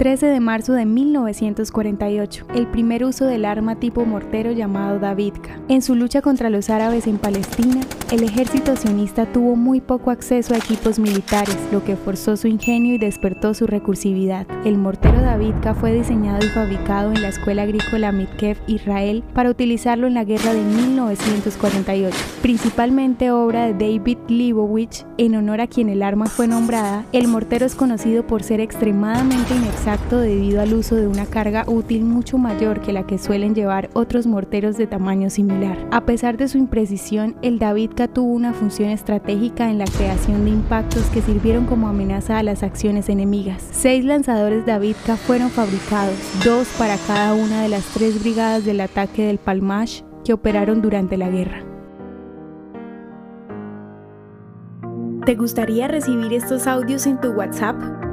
13 de marzo de 1948, el primer uso del arma tipo mortero llamado Davidka. En su lucha contra los árabes en Palestina, el ejército sionista tuvo muy poco acceso a equipos militares, lo que forzó su ingenio y despertó su recursividad. El mortero Davidka fue diseñado y fabricado en la Escuela Agrícola Mitkev Israel para utilizarlo en la guerra de 1948, principalmente obra de David Leibowitz en honor a quien el arma fue nombrada. El mortero es conocido por ser extremadamente inexacto debido al uso de una carga útil mucho mayor que la que suelen llevar otros morteros de tamaño similar. A pesar de su imprecisión, el Tuvo una función estratégica en la creación de impactos que sirvieron como amenaza a las acciones enemigas. Seis lanzadores Davidka fueron fabricados, dos para cada una de las tres brigadas del ataque del Palmash que operaron durante la guerra. ¿Te gustaría recibir estos audios en tu WhatsApp?